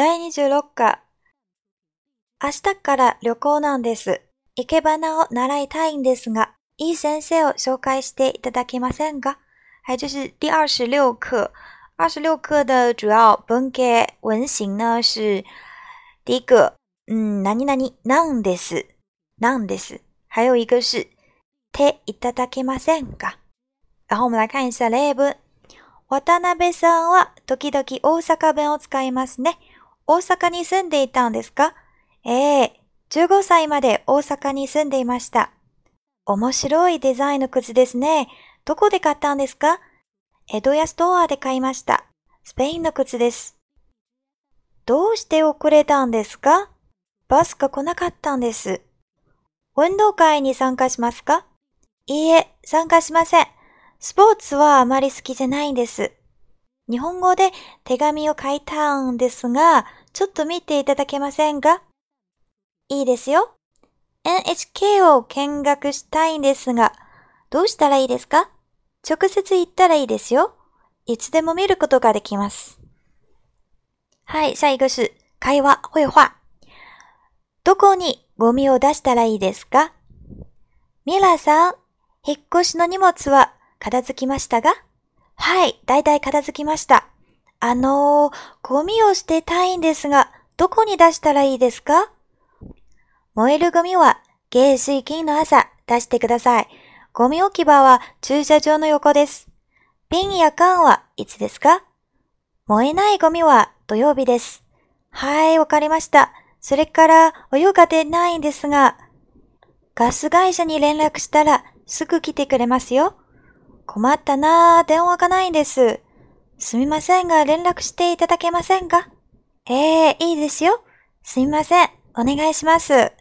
第26課。明日から旅行なんです。生け花を習いたいんですが、いい先生を紹介していただけませんか还这是第二十六课。二十六课的主要文型文型呢是第一个，嗯，何々なんです。なんです。还有一个是ていただけませんか然后我们来看一下例文。渡辺さんは時々大阪弁を使いますね。大阪に住んでいたんですか？ええ15歳まで大阪に住んでいました。面白いデザインの靴ですね。どこで買ったんですか？江戸屋ストアで買いました。スペインの靴です。どうして遅れたんですか？バスが来なかったんです。運動会に参加しますか？いいえ、参加しません。スポーツはあまり好きじゃないんです。日本語で手紙を書いたんですが、ちょっと見ていただけませんかいいですよ。NHK を見学したいんですが、どうしたらいいですか？直接行ったらいいですよ。いつでも見ることができます。はい、下一个是会話、绘画。どこにゴミを出したらいいですか？ミラーさん、引っ越しの荷物は片付きましたが？はい、だいたい片付きました。あのー、ゴミを捨てたいんですが、どこに出したらいいですか？燃えるゴミは、月水金の朝出してください。ゴミ置き場は駐車場の横です。瓶や缶はいつですか？燃えないゴミは土曜日です。はい、わかりました。それからお湯が出ないんですが、ガス会社に連絡したらすぐ来てくれますよ。困ったなぁ、電話がないんです。すみませんが連絡していただけませんか？ええー、いいですよ。すみません。お願いします。